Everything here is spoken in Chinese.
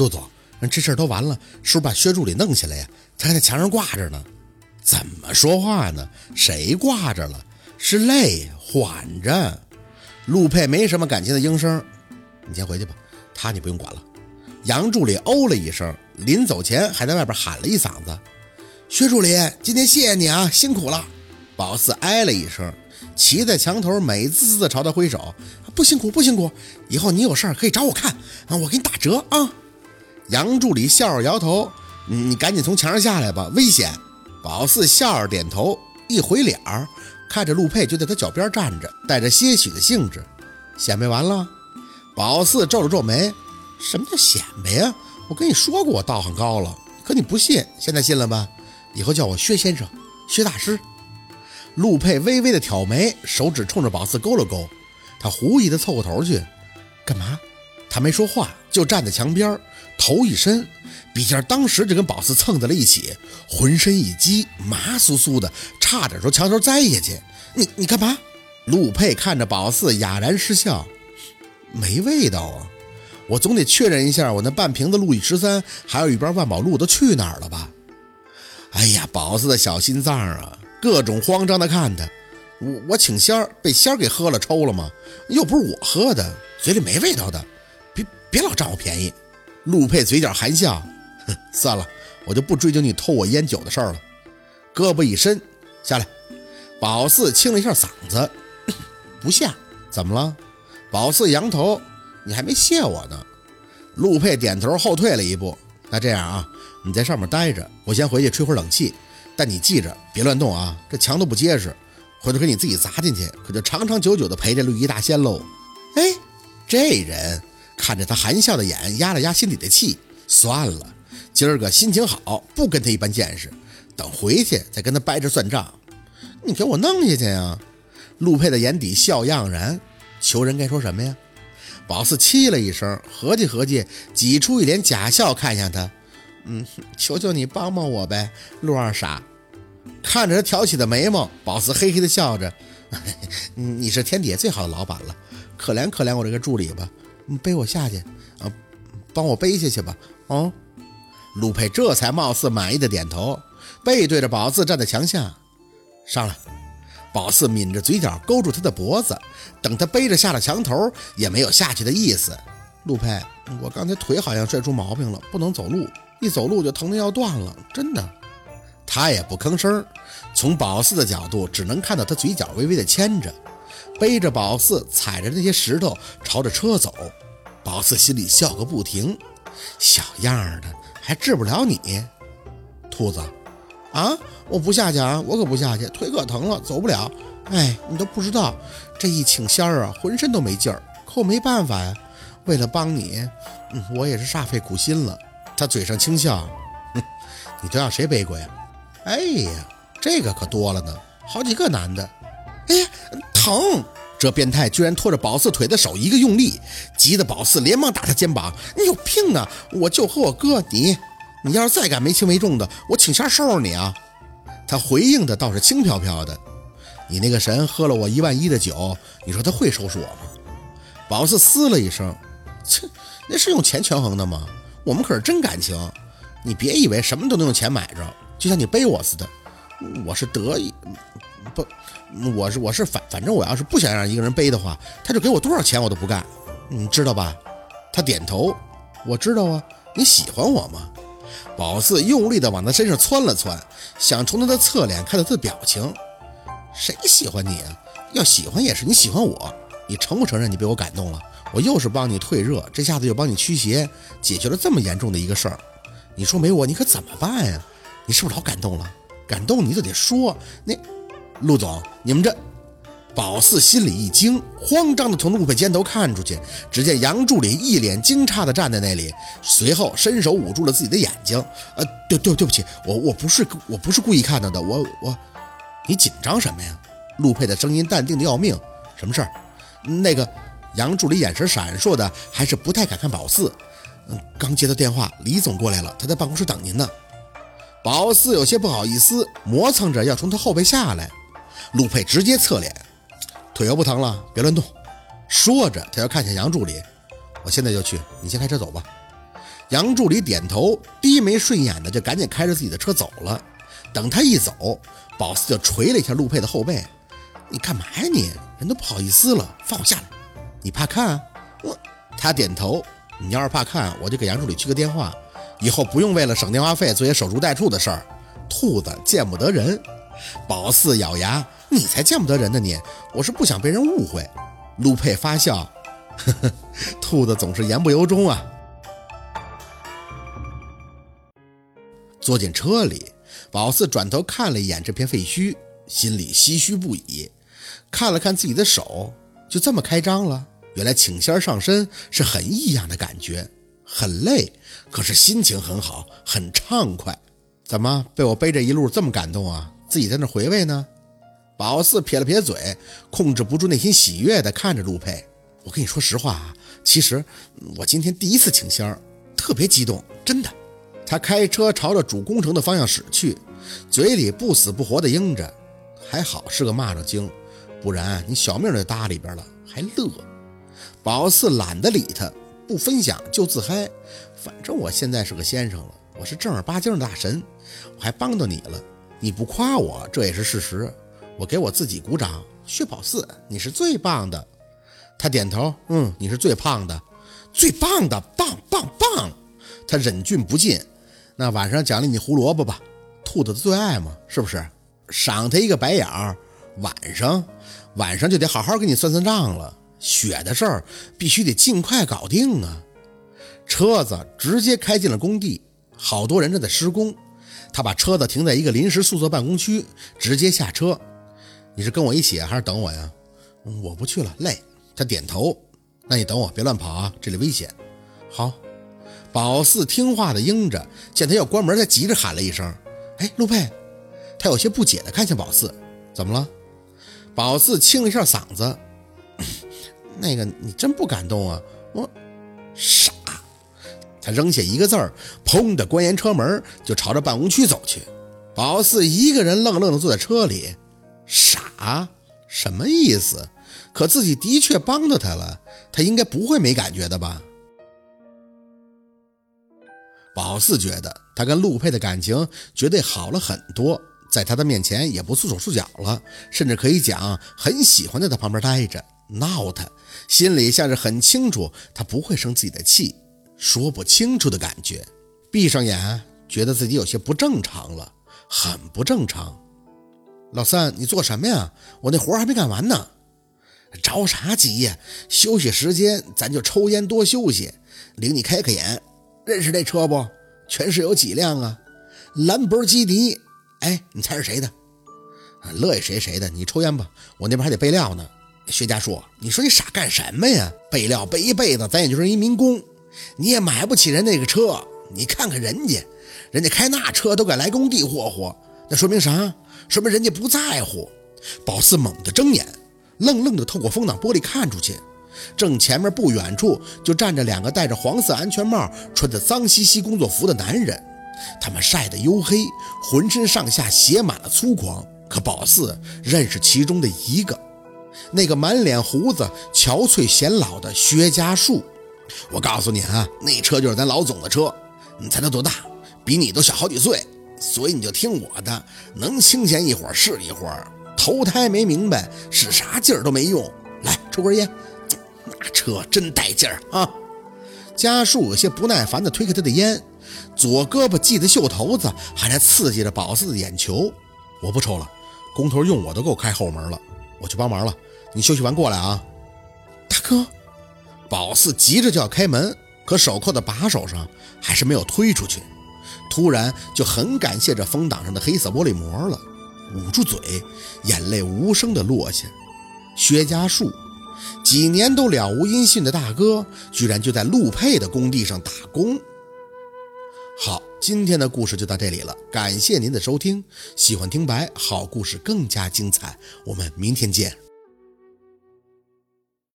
陆总，这事儿都完了，是不是把薛助理弄下来呀？他还在墙上挂着呢。怎么说话呢？谁挂着了？是累，缓着。陆佩没什么感情的应声：“你先回去吧，他你不用管了。”杨助理哦了一声，临走前还在外边喊了一嗓子：“薛助理，今天谢谢你啊，辛苦了。”宝四哎了一声，骑在墙头，美滋滋的朝他挥手：“不辛苦，不辛苦，以后你有事儿可以找我看啊，我给你打折啊。”杨助理笑着摇头：“你赶紧从墙上下来吧，危险。”宝四笑着点头，一回脸儿，看着陆佩就在他脚边站着，带着些许的兴致：“显摆完了。”宝四皱了皱眉。什么叫显摆呀？我跟你说过我道行高了，可你不信，现在信了吧？以后叫我薛先生、薛大师。陆佩微微的挑眉，手指冲着宝四勾了勾。他狐疑的凑过头去，干嘛？他没说话，就站在墙边，头一伸，笔尖当时就跟宝四蹭在了一起，浑身一激，麻酥酥的，差点从墙头栽下去。你你干嘛？陆佩看着宝四，哑然失笑，没味道啊。我总得确认一下，我那半瓶子路易十三，还有一包万宝路都去哪儿了吧？哎呀，宝四的小心脏啊，各种慌张的看他。我我请仙儿，被仙儿给喝了抽了吗？又不是我喝的，嘴里没味道的。别别老占我便宜。陆佩嘴角含笑，算了，我就不追究你偷我烟酒的事儿了。胳膊一伸，下来。宝四清了一下嗓子，不下。怎么了？宝四扬头。你还没谢我呢，陆佩点头后退了一步。那这样啊，你在上面待着，我先回去吹会儿冷气。但你记着，别乱动啊，这墙都不结实，回头给你自己砸进去，可就长长久久的陪着绿衣大仙喽。哎，这人看着他含笑的眼，压了压心里的气，算了，今儿个心情好，不跟他一般见识，等回去再跟他掰着算账。你给我弄下去呀！陆佩的眼底笑盎然，求人该说什么呀？宝四气了一声，合计合计，挤出一脸假笑，看向他：“嗯，求求你帮帮我呗，陆二傻。”看着他挑起的眉毛，宝四嘿嘿的笑着：“你是天底下最好的老板了，可怜可怜我这个助理吧，背我下去啊，帮我背下去吧。”哦，陆佩这才貌似满意的点头，背对着宝四站在墙下，上来。宝四抿着嘴角，勾住他的脖子，等他背着下了墙头，也没有下去的意思。陆佩，我刚才腿好像摔出毛病了，不能走路，一走路就疼得要断了，真的。他也不吭声，从宝四的角度，只能看到他嘴角微微的牵着，背着宝四踩着那些石头朝着车走。宝四心里笑个不停，小样的，还治不了你，兔子。啊！我不下去啊！我可不下去，腿可疼了，走不了。哎，你都不知道，这一请仙儿啊，浑身都没劲儿。可我没办法呀，为了帮你，嗯，我也是煞费苦心了。他嘴上轻笑，哼，你都让谁背过呀？哎呀，这个可多了呢，好几个男的。哎呀，疼！这变态居然拖着宝四腿的手一个用力，急得宝四连忙打他肩膀：“你有病啊！我就和我哥你。”你要是再敢没轻没重的，我请仙收拾你啊！他回应的倒是轻飘飘的。你那个神喝了我一万一的酒，你说他会收拾我吗？宝四嘶了一声，切，那是用钱权衡的吗？我们可是真感情，你别以为什么都能用钱买着，就像你背我似的。我是得意，不，我是我是反反正我要是不想让一个人背的话，他就给我多少钱我都不干，你知道吧？他点头，我知道啊。你喜欢我吗？宝四用力地往他身上窜了窜，想从他的侧脸看到他的表情。谁喜欢你啊？要喜欢也是你喜欢我。你承不承认你被我感动了？我又是帮你退热，这下子又帮你驱邪，解决了这么严重的一个事儿。你说没我你可怎么办呀？你是不是老感动了？感动你就得说。那陆总，你们这……宝四心里一惊，慌张地从陆佩肩头看出去，只见杨助理一脸惊诧地站在那里，随后伸手捂住了自己的眼睛。呃，对对对不起，我我不是我不是故意看到的，我我，你紧张什么呀？陆佩的声音淡定的要命。什么事儿？那个杨助理眼神闪烁的，还是不太敢看宝四。嗯，刚接到电话，李总过来了，他在办公室等您呢。宝四有些不好意思，磨蹭着要从他后背下来。陆佩直接侧脸。腿又不疼了，别乱动。说着，他要看向杨助理。我现在就去，你先开车走吧。杨助理点头，低眉顺眼的就赶紧开着自己的车走了。等他一走，宝四就捶了一下陆佩的后背：“你干嘛呀你？人都不好意思了，放我下来！你怕看？我……”他点头：“你要是怕看，我就给杨助理去个电话，以后不用为了省电话费做些守株待兔的事儿。兔子见不得人。”宝四咬牙：“你才见不得人呢！你，我是不想被人误会。”陆佩发笑：“呵呵，兔子总是言不由衷啊。”坐进车里，宝四转头看了一眼这片废墟，心里唏嘘不已。看了看自己的手，就这么开张了。原来请仙上身是很异样的感觉，很累，可是心情很好，很畅快。怎么被我背着一路这么感动啊？自己在那回味呢。宝四撇了撇嘴，控制不住内心喜悦地看着陆佩。我跟你说实话啊，其实我今天第一次请仙儿，特别激动，真的。他开车朝着主工程的方向驶去，嘴里不死不活地应着：“还好是个蚂蚱精，不然你小命就搭里边了，还乐。”宝四懒得理他，不分享就自嗨。反正我现在是个先生了，我是正儿八经的大神，我还帮到你了。你不夸我，这也是事实。我给我自己鼓掌。薛宝四，你是最棒的。他点头，嗯，你是最胖的，最棒的，棒棒棒。他忍俊不禁。那晚上奖励你胡萝卜吧，兔子的最爱嘛，是不是？赏他一个白眼儿。晚上，晚上就得好好跟你算算账了。雪的事儿必须得尽快搞定啊！车子直接开进了工地，好多人正在施工。他把车子停在一个临时宿舍办公区，直接下车。你是跟我一起还是等我呀？我不去了，累。他点头。那你等我，别乱跑啊，这里危险。好。宝四听话的应着，见他要关门，他急着喊了一声：“哎，陆佩！”他有些不解的看向宝四：“怎么了？”宝四清了一下嗓子：“ 那个，你真不敢动啊？我。”他扔下一个字儿，砰的关严车门，就朝着办公区走去。宝四一个人愣愣的坐在车里，傻？什么意思？可自己的确帮到他了，他应该不会没感觉的吧？宝四觉得他跟陆佩的感情绝对好了很多，在他的面前也不束手束脚了，甚至可以讲很喜欢在他旁边待着闹他，心里像是很清楚他不会生自己的气，说不清楚的感觉。闭上眼，觉得自己有些不正常了，很不正常。老三，你做什么呀？我那活还没干完呢。着啥急呀？休息时间咱就抽烟多休息，领你开开眼。认识这车不？全市有几辆啊？兰博基尼。哎，你猜是谁的？乐意谁谁的。你抽烟吧，我那边还得备料呢。薛家树，你说你傻干什么呀？备料备一辈子，咱也就是一民工，你也买不起人那个车。你看看人家，人家开那车都敢来工地霍霍，那说明啥？说明人家不在乎。宝四猛地睁眼，愣愣地透过风挡玻璃看出去。正前面不远处就站着两个戴着黄色安全帽、穿着脏兮兮工作服的男人，他们晒得黝黑，浑身上下写满了粗犷。可宝四认识其中的一个，那个满脸胡子、憔悴显老的薛家树。我告诉你啊，那车就是咱老总的车。你猜他多大？比你都小好几岁。所以你就听我的，能清闲一会儿是一会儿。投胎没明白，使啥劲儿都没用。来，抽根烟。那车真带劲儿啊！家树有些不耐烦地推开他的烟，左胳膊系的袖头子，还在刺激着宝四的眼球。我不抽了，工头用我都够开后门了，我去帮忙了。你休息完过来啊，大哥！宝四急着就要开门，可手铐的把手上还是没有推出去。突然就很感谢这风挡上的黑色玻璃膜了，捂住嘴，眼泪无声地落下。薛家树。几年都了无音讯的大哥，居然就在陆佩的工地上打工。好，今天的故事就到这里了，感谢您的收听。喜欢听白，好故事更加精彩，我们明天见。